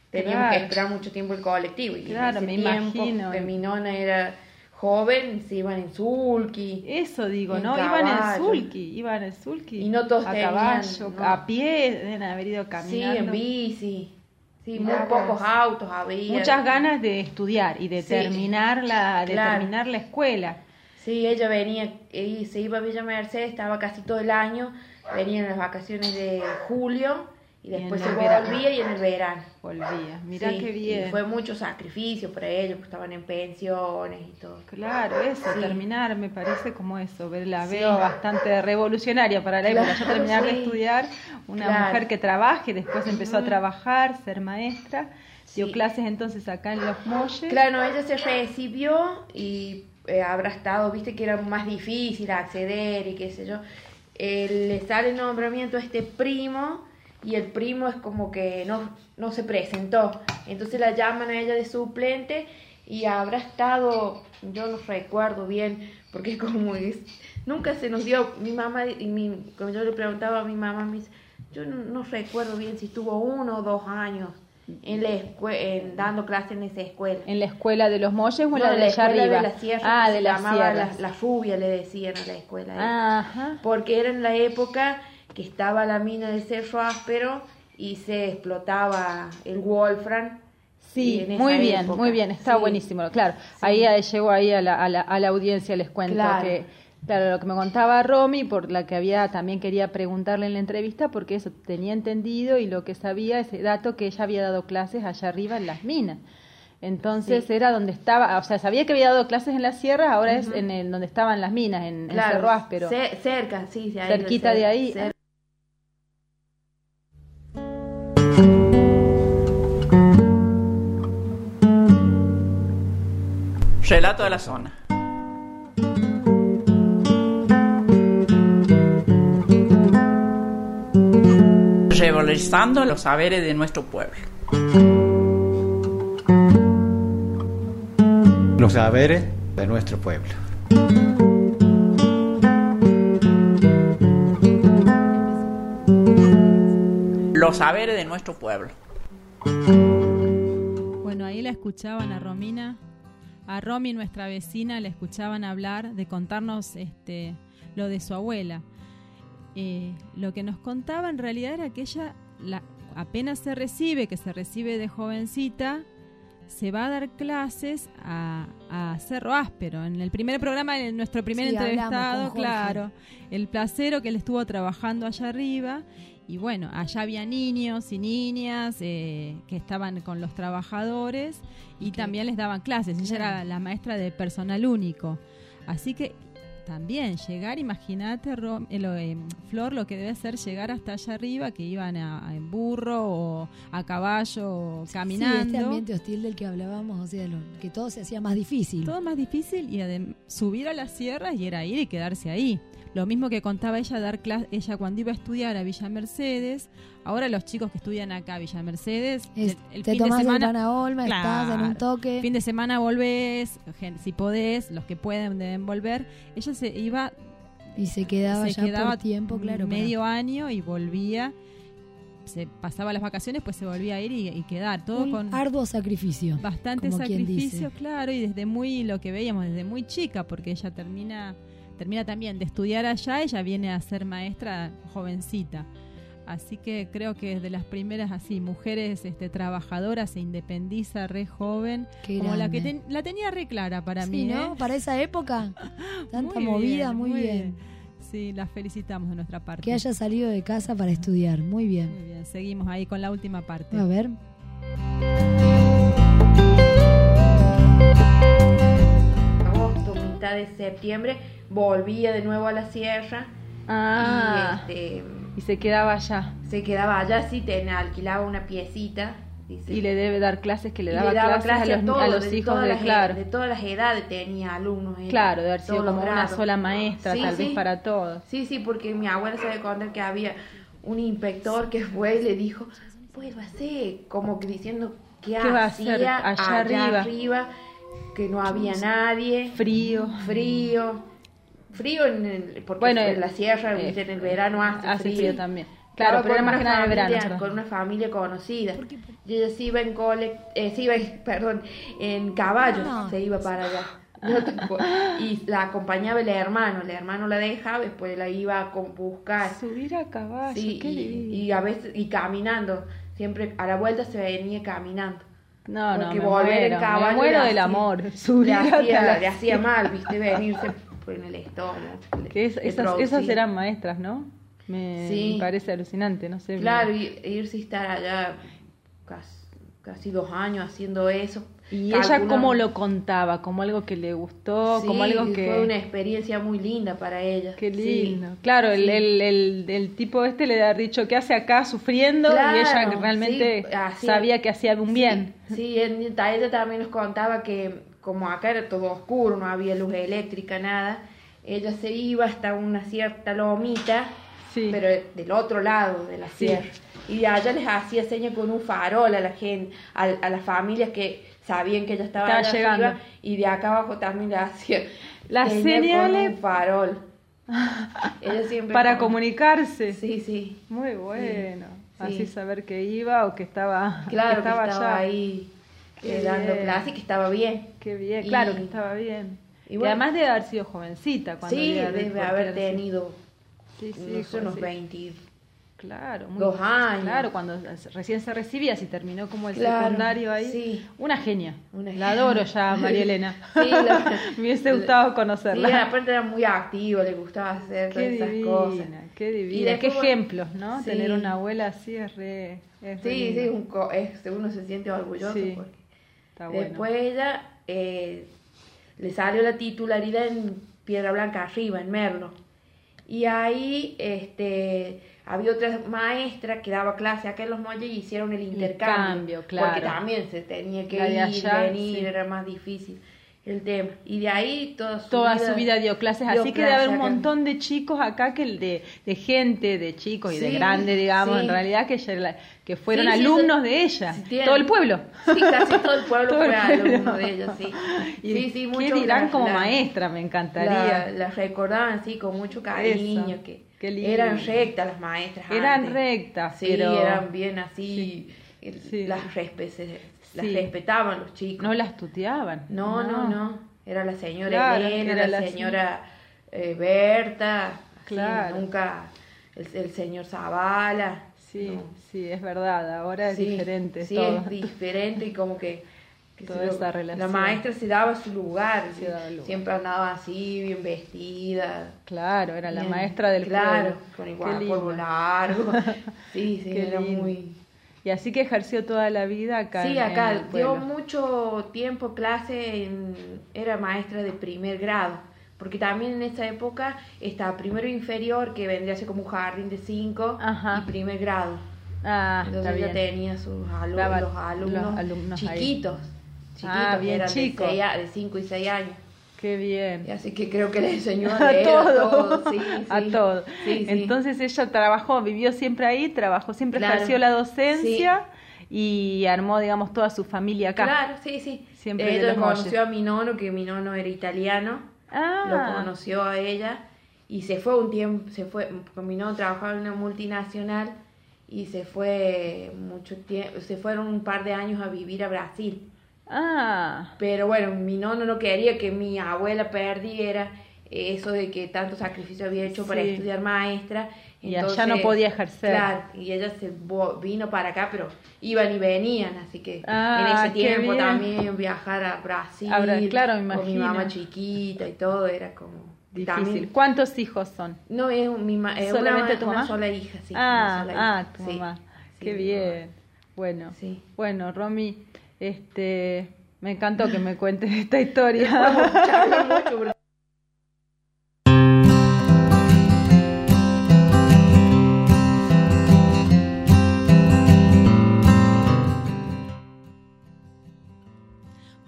teníamos Claro. que esperar mucho tiempo el colectivo. Y Claro, ese me tiempo imagino. que mi nona era joven, se iban en sulky. Eso digo, En ¿no? Iban en sulky, iban en sulky. Y no todos a tenían, caballo, ¿no? a pie, deben haber ido Sí, caminando. en bici. Sí, muy pocos autos había. Muchas ganas de estudiar y de Sí, terminar la de claro. terminar la escuela. Sí, ella venía y se iba a Villa Mercedes, estaba casi todo el año, venía en las vacaciones de julio y después en se verano. volvía y en el verano. Volvía. Mirá Sí, qué y bien. fue mucho sacrificio para ellos, porque estaban en pensiones y todo. Claro, eso, Sí. terminar me parece como eso, la Sí. veo bastante revolucionaria para la época. Yo Claro, terminar de estudiar, una Claro. mujer que trabaje, después empezó a trabajar, ser maestra, dio clases entonces acá en Los Molles. Claro, no, ella se recibió y eh, habrá estado, viste que era más difícil acceder y qué sé yo. Eh, le sale el nombramiento a este primo y el primo es como que no, no se presentó. Entonces la llaman a ella de suplente y habrá estado, yo no recuerdo bien, porque como es, nunca se nos dio, mi mamá, y mi, cuando yo le preguntaba a mi mamá, me dice, yo no, no recuerdo bien si estuvo uno o dos años en la en, dando clases en esa escuela. ¿En la escuela de Los Molles o en No, la de allá escuela arriba? de la sierra, ah, de se la llamaba la, la rubia, le decían a la escuela. Ajá. Porque era en la época que estaba la mina del Cerro Áspero y se explotaba el Wolfram. Sí, muy bien, época. muy bien, está Sí. buenísimo. Claro, ahí llegó ahí a la, a, la, a la audiencia, les cuento Claro. que, claro, lo que me contaba Romy, por la que había también quería preguntarle en la entrevista, porque eso tenía entendido y lo que sabía, ese dato que ella había dado clases allá arriba en las minas. Entonces Sí. era donde estaba, o sea, sabía que había dado clases en la sierra, ahora es en el, donde estaban las minas, en, en Claro, Cerro Áspero. ce- cerca, sí, sí, ahí Cerquita de ahí. cerca. Relato de la zona. Revalorizando los saberes de nuestro pueblo. Los saberes de nuestro pueblo. Los saberes de nuestro pueblo. Bueno, ahí la escuchaban a Romina, a Romy, nuestra vecina, la escuchaban hablar de contarnos este, lo de su abuela. Eh, lo que nos contaba en realidad era que ella la- apenas se recibe, que se recibe de jovencita, se va a dar clases a, a Cerro Áspero. En el primer programa, en nuestro primer Sí, entrevistado, claro, el placero que él estuvo trabajando allá arriba. Y bueno, allá había niños y niñas eh, que estaban con los trabajadores y también les daban clases. Ella era la maestra de personal único. Así que también llegar, imagínate, eh, eh, Flor, lo que debe ser llegar hasta allá arriba, que iban a, a- en burro o a caballo o caminando. Sí, este ambiente hostil del que hablábamos, o sea, lo- que todo se hacía más difícil. Todo más difícil y subir a las sierras y era ir y quedarse ahí. Lo mismo que contaba ella dar clase, ella cuando iba a estudiar a Villa Mercedes. Ahora los chicos que estudian acá a Villa Mercedes, Es- el, el te fin de semana, Olma, estás en un toque. fin de semana volvés, si podés, los que pueden deben volver. Ella se iba y se quedaba se ya quedaba por tiempo, claro. para- medio año y volvía. Se pasaba las vacaciones, pues se volvía a ir y, y quedar. Todo un con arduo sacrificio. bastante sacrificio, claro, y desde muy lo que veíamos desde muy chica, porque ella termina termina también de estudiar allá, ella viene a ser maestra jovencita. Así que creo que es de las primeras así mujeres este, trabajadoras se independiza re joven, Qué como la que ten- la tenía re clara para Sí, mí, ¿no? ¿eh? Para esa época, <laughs> tanta Muy movida, bien, muy, bien. Sí, la felicitamos de nuestra parte. Que haya salido de casa para estudiar, muy bien. Muy bien, seguimos ahí con la última parte. A ver, agosto, mitad de septiembre, volvía de nuevo a la sierra Ah, y este, y se quedaba allá. se quedaba allá, sí, ten, alquilaba una piecita. dice. Y le debe dar clases que le Y daba, clases, a los, todos, a los de hijos todas de las, claro. de todas las edades tenía alumnos. Claro, de haber sido como una sola maestra, Sí, tal vez para todos. Sí, sí, porque mi abuela se debe contar que había un inspector que fue y le dijo, pues va a ser, como que diciendo qué, ¿Qué va a hacía hacer allá arriba? arriba, que no había nadie, Frío. frío, frío en el, porque Bueno, en la sierra, eh, en el verano hace, hace frío también. Claro, pero era más que nada en el verano. Con una familia conocida. Y ella se iba en cole, eh, se iba, <laughs> perdón, en caballo, No. se iba para allá. No <laughs> y la acompañaba el hermano, el hermano la dejaba, después la iba a buscar. Subir a caballo, Sí, qué y, a veces, y caminando, siempre a la vuelta se venía caminando. No, no, Porque me volver muero, en caballo me muero del hacía- amor. Subir le hacía, le hacía mal, viste, venirse por en el estómago. Que es- esas, esas eran maestras, ¿no? Me Sí. parece alucinante, no sé. Claro, y- irse y estar allá casi, casi dos años haciendo eso. Y ella cómo lo contaba, como algo que le gustó, Sí, como algo que... fue una experiencia muy linda para ella. Qué Sí. lindo. Claro, el, Sí. el, el, el tipo este le ha dicho qué hace acá sufriendo Claro, y ella realmente sí, sabía que hacía un bien. Sí, ella también nos contaba que como acá era todo oscuro, no había luz eléctrica, nada, ella se iba hasta una cierta lomita, Sí. pero del otro lado de la Sí. sierra. Y de allá les hacía señas con un farol a la gente, a, a las familias que sabían que ella estaba, Estaba allá llegando. arriba, y de acá abajo también le hacía <laughs> Las señales- con un farol. <laughs> ella siempre Para comunicarse. Sí, sí. Muy bueno. Sí. Así saber que iba o que estaba, <laughs> Claro, que estaba, estaba allá. ahí eh, dando bien. clase y que estaba bien. Qué bien, Y- claro que estaba bien. y Y, además debe haber sido jovencita cuando Sí, debe haber tenido Sí, sí, unos sí. 20. Claro, muy- Dos años. Claro, cuando recién se recibía, si terminó como el Claro, secundario ahí. sí. Una genia. Una La genia. adoro ya, María Elena. <laughs> Sí, la- <laughs> Me hubiese gustado Sí, conocerla. aparte era muy activo, le gustaba hacer Qué todas divina, esas cosas. qué Y divina. después, qué ejemplos, ¿no? sí. Tener una abuela así es re. es re Sí, lindo. sí, un co- es- uno se siente orgulloso. Sí, porque Está bueno. Después ella eh, le salió la titularidad en Piedra Blanca arriba, en Merlo. Y ahí este, había otra maestra que daba clase acá en los muelles y hicieron el intercambio. Cambio, claro. Porque también se tenía que ir, allá, venir, sí. era más difícil el tema. Y de ahí toda su Toda vida, su vida dio clases, dio así que debe haber un montón de chicos acá que de, de gente, de chicos y de grandes, digamos, sí. en realidad que, ella que fueron Sí, alumnos de ella, todo el pueblo. Sí, casi todo el pueblo <laughs> Todo el fue pueblo. alumno de ella, sí. <laughs> Y sí, sí, ¿Qué dirán la- como la- maestra? Me encantaría. La, las recordaban así con mucho cariño, Eso, que qué lindo. eran rectas las maestras. Eran antes. rectas, sí, pero- eran bien así, el- Sí. las, respe- se- las Sí. respetaban los chicos. No las tuteaban. no, no, no, Era la señora Claro, Elena, era la, la señora eh, Berta, así, Claro. nunca el, el señor Zavala. Sí, no. sí, es verdad. Ahora es Sí, diferente. Sí, todo. es diferente y como que, que Toda lo- esa la relación. maestra se daba su lugar, Se daba el lugar. siempre andaba así, bien vestida. Claro, era la bien- maestra del Claro, pueblo. con lindo. polvo largo. <laughs> Sí, sí, Qué era lindo. muy... Y así que ejerció toda la vida acá. Sí, en- acá dio mucho tiempo clase, en, era maestra de primer grado, porque también en esa época estaba primero inferior, que vendría a ser como un jardín de cinco, y primer grado. Ah, Entonces bien. tenía sus alumnos, los alumnos, los alumnos ahí. chiquitos, chiquitos, Ah, bien eran chicos. de, seis 5 y 6 años. Qué bien. Y así que creo que le enseñó a <laughs> A todo, a todos, sí, <laughs> a sí. todo. Sí, sí. Entonces ella trabajó, vivió siempre ahí, trabajó, siempre Claro. ejerció la docencia y armó, digamos, toda su familia acá. Claro, sí, sí. Siempre ella los conoció a mi nono, que mi nono era italiano. Ah, Lo conoció a ella y se fue un tiempo, se fue, mi nono trabajaba en una multinacional y se fue mucho tiempo, se fueron un par de años a vivir a Brasil. Ah, Pero bueno, mi nono no quería que mi abuela perdiera eso de que tanto sacrificio había hecho para estudiar maestra. Y allá no podía ejercer. Claro, y ella se vino para acá, pero iban y venían, así que Ah, en ese qué tiempo bien. también viajar a Brasil, claro, me con mi mamá chiquita y todo, era como difícil. también- ¿Cuántos hijos son? no, es mi ma- es ¿Solamente una, tu una sola hija, sí. ah, ah, tu sí. mamá. Sí, Qué bien. Bueno, Sí. bueno, Romy, este, me encantó que me cuentes esta historia.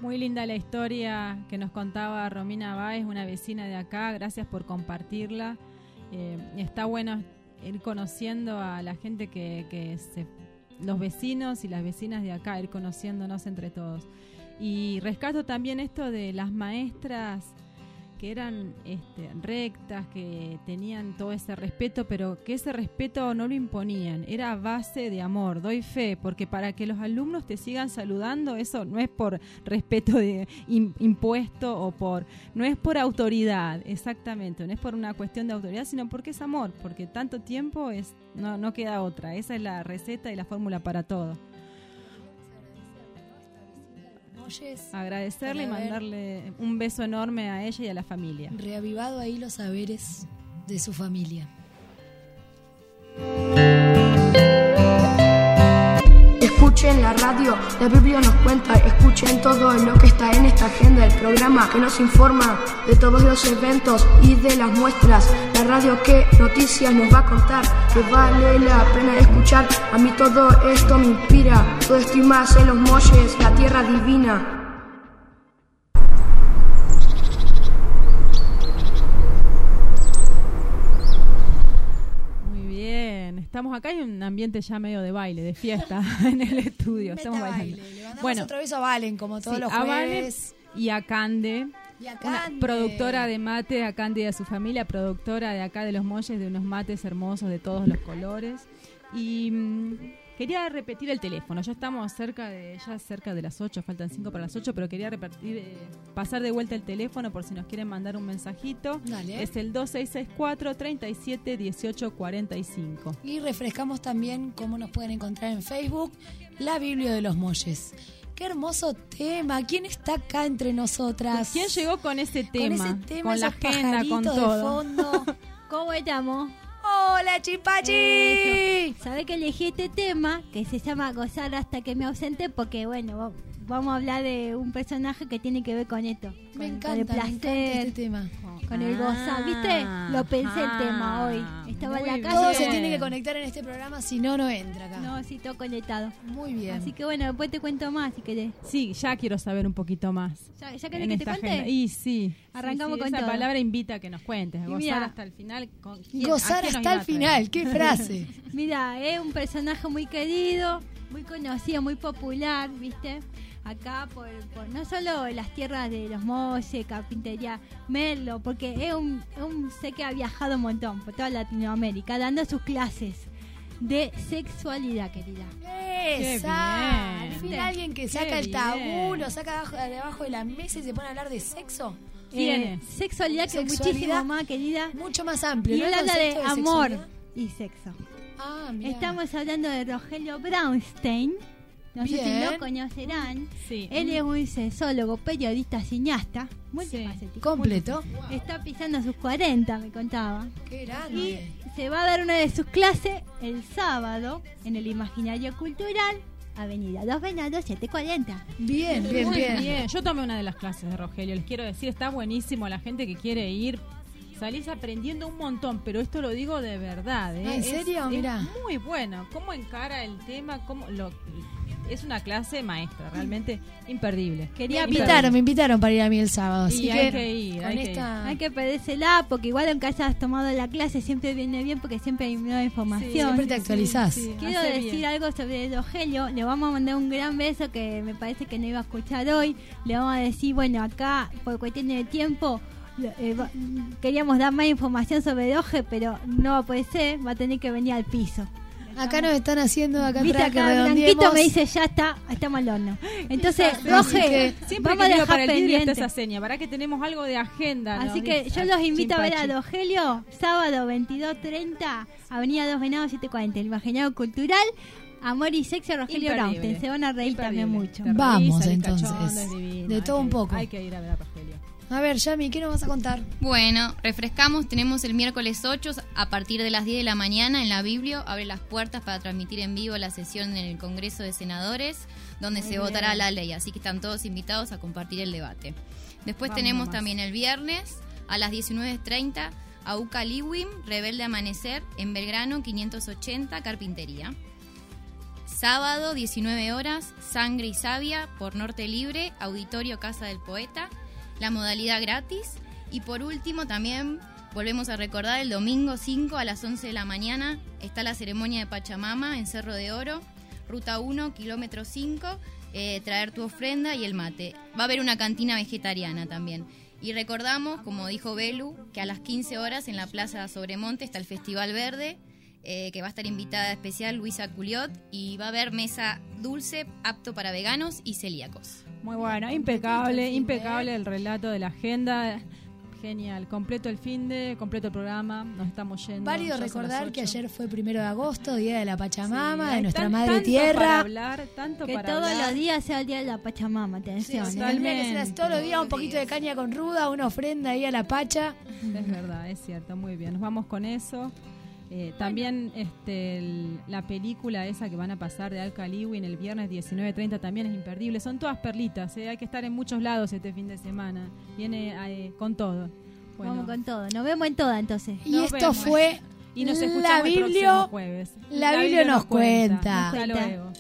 Muy linda la historia que nos contaba Romina Báez, una vecina de acá. Gracias por compartirla. Eh, está bueno ir conociendo a la gente que, que se, los vecinos y las vecinas de acá, ir conociéndonos entre todos. Y rescato también esto de las maestras que eran este, rectas, que tenían todo ese respeto, pero que ese respeto no lo imponían, era base de amor, doy fe, porque para que los alumnos te sigan saludando, eso no es por respeto de, im- impuesto o por, no es por autoridad, exactamente, no es por una cuestión de autoridad, sino porque es amor, porque tanto tiempo es, no, no queda otra, esa es la receta y la fórmula para todo. Agradecerle y mandarle un beso enorme a ella y a la familia. reavivado ahí los saberes de su familia. Escuchen la radio, la Biblia nos cuenta, escuchen todo lo que está en esta agenda, el programa que nos informa de todos los eventos y de las muestras, la radio que noticias nos va a contar, que vale la pena escuchar, a mí todo esto me inspira, todo esto y más en los molles, la tierra divina. Muy bien, estamos acá en un ambiente ya medio de baile, de fiesta <laughs> en el estudio. Estamos bailando. baile. Le mandamos Bueno, otro beso a Valen, como todos sí, los a Vane jueves. y a Cande, Y a una Cande. productora de mate, a Cande y a su familia, productora de acá de los molles, de unos mates hermosos de todos los colores. Y mm, quería repetir el teléfono. Ya estamos cerca de ya cerca de las 8, faltan 5 para las 8, pero quería repetir, eh, pasar de vuelta el teléfono por si nos quieren mandar un mensajito. Dale. Es el 2664 37 18 45. Y refrescamos también cómo nos pueden encontrar en Facebook, La Biblia de los Molles. Qué hermoso tema. ¿Quién está acá entre nosotras? ¿Quién llegó con ese tema? Con ese tema, Con la agenda, con pajaritos de todo. fondo. <laughs> ¿Cómo estamos? ¡Hola, Chipachi! Sabés que elegí este tema que se llama Gozar hasta que me ausente porque, bueno, va- vamos a hablar de un personaje que tiene que ver con esto. Me con, con el encanta, me encanta este placer, tema. Con el gozar. ¿Viste? Lo pensé el tema hoy. Estaba en la calle. Todo se tiene que conectar en este programa, si no, no entra acá. No, sí, todo conectado. Muy bien. Así que bueno, después te cuento más si querés. Sí, ya quiero saber un poquito más. ¿Ya, ya querés que te cuente? agenda. Y sí. Arrancamos sí, sí, con esa todo. palabra invita a que nos cuentes. Y Gozar mira. hasta el final. Con quién- Gozar hasta el final. ¡Qué <laughs> frase! Mira, es un personaje muy querido, muy conocido, muy popular, ¿viste? Acá por, por no solo las tierras de los Molles, Carpintería, Merlo, porque es un, es un sé que ha viajado un montón por toda Latinoamérica, dando sus clases de sexualidad, querida. Esa. bien. Al fin alguien que saca Qué el tabú, bien. lo saca abajo, de abajo de la mesa y se pone a hablar de sexo. ¿Quién Eh, sexualidad que es Sexualidad. muchísimo más, querida. Mucho más amplio. Y ¿no? él El habla de amor sexualidad. y sexo. Ah. Estamos hablando de Rogelio Brownstein. No sé si Bien. lo conocerán. Sí. Él es un sexólogo, periodista, cineasta, multifacético. Completo. Está pisando sus 40, me contaba. Qué Y grande. se va a dar una de sus clases el sábado en el Imaginario Cultural, Avenida Los Venados 740. Bien, bien, Muy bien. bien. Yo tomé una de las clases de Rogelio. Les quiero decir, está buenísimo. La gente que quiere ir, salís aprendiendo un montón. Pero esto lo digo de verdad. ¿eh? ¿en Es- serio? es Mirá. muy bueno. ¿Cómo encara el tema? ¿Cómo lo, es una clase maestra, realmente imperdible. Me Quería invitaron, me invitaron para ir a mí el sábado. Así Y que, hay que ir, con hay que. Hay que pedírsela porque igual aunque hayas tomado la clase siempre viene bien porque siempre hay nueva información. Siempre te actualizás. Quiero decir bien. algo sobre Rogelio. Le vamos a mandar un gran beso que me parece que no iba a escuchar hoy. Le vamos a decir, bueno, acá por cuestiones de tiempo eh, queríamos dar más información sobre Doge, pero no va a poder ser. Va a tener que venir al piso. Acá nos están haciendo acá Viste acá. Blanquito me dice, ya está, estamos al horno. Entonces, Roge, que siempre vamos a que para el vidrio está esa seña, para que tenemos algo de agenda. Así que yo los invito a ver a. Rogelio, sábado 22.30, Avenida Dos Venados 740, el Imaginario Cultural, Amor y Sexo, Rogelio. Brownstein. Se van a reír también mucho. Vamos, entonces. divino, De todo que un poco. Hay que ir a ver a Rogelio. A ver, Yami, ¿qué nos vas a contar? Bueno, refrescamos, tenemos el miércoles 8 a partir de las 10 de la mañana en la Biblio, abre las puertas para transmitir en vivo la sesión en el Congreso de Senadores, donde Muy se bien. votará la ley, así que están todos invitados a compartir el debate. Después Vamos tenemos nomás. también el viernes a las 19.30 a UCA Liwim, Rebelde Amanecer, en Belgrano 580, Carpintería. Sábado, 19 horas, Sangre y Savia por Norte Libre, Auditorio Casa del Poeta, la modalidad gratis. Y por último, también volvemos a recordar el domingo 5 a las 11 de la mañana está la ceremonia de Pachamama en Cerro de Oro, ruta 1, kilómetro 5, eh, traer tu ofrenda y el mate. Va a haber una cantina vegetariana también. Y recordamos, como dijo Belu, que a las 15 horas en la Plaza Sobremonte está el Festival Verde, eh, que va a estar invitada especial Luisa Culiot y va a haber mesa dulce apto para veganos y celíacos. Muy bueno, impecable, impecable el relato de la agenda. Genial, completo el fin de, completo el programa, nos estamos yendo. Válido recordar que ayer fue primero de agosto, Día de la Pachamama, Sí, de nuestra tan- Madre tanto para Tierra. hablar, tanto Que para todos hablar. los días sea el día de la Pachamama, atención. Sí, ¿eh? todos los días un poquito de caña con ruda, una ofrenda ahí a la Pacha. Es verdad, es cierto, muy bien. Nos vamos con eso. Eh, también este, el- la película esa que van a pasar de Al Caliwin el viernes 19.30 también es imperdible. Son todas perlitas, eh, hay que estar en muchos lados este fin de semana. Viene eh, con todo. Bueno, Vamos con todo. Nos vemos en toda entonces. Y Nos esto vemos. fue y nos La escuchamos el Biblio- próximo jueves. La Biblia nos cuenta. Hasta luego.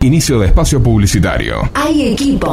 Inicio de espacio publicitario. Hay equipo.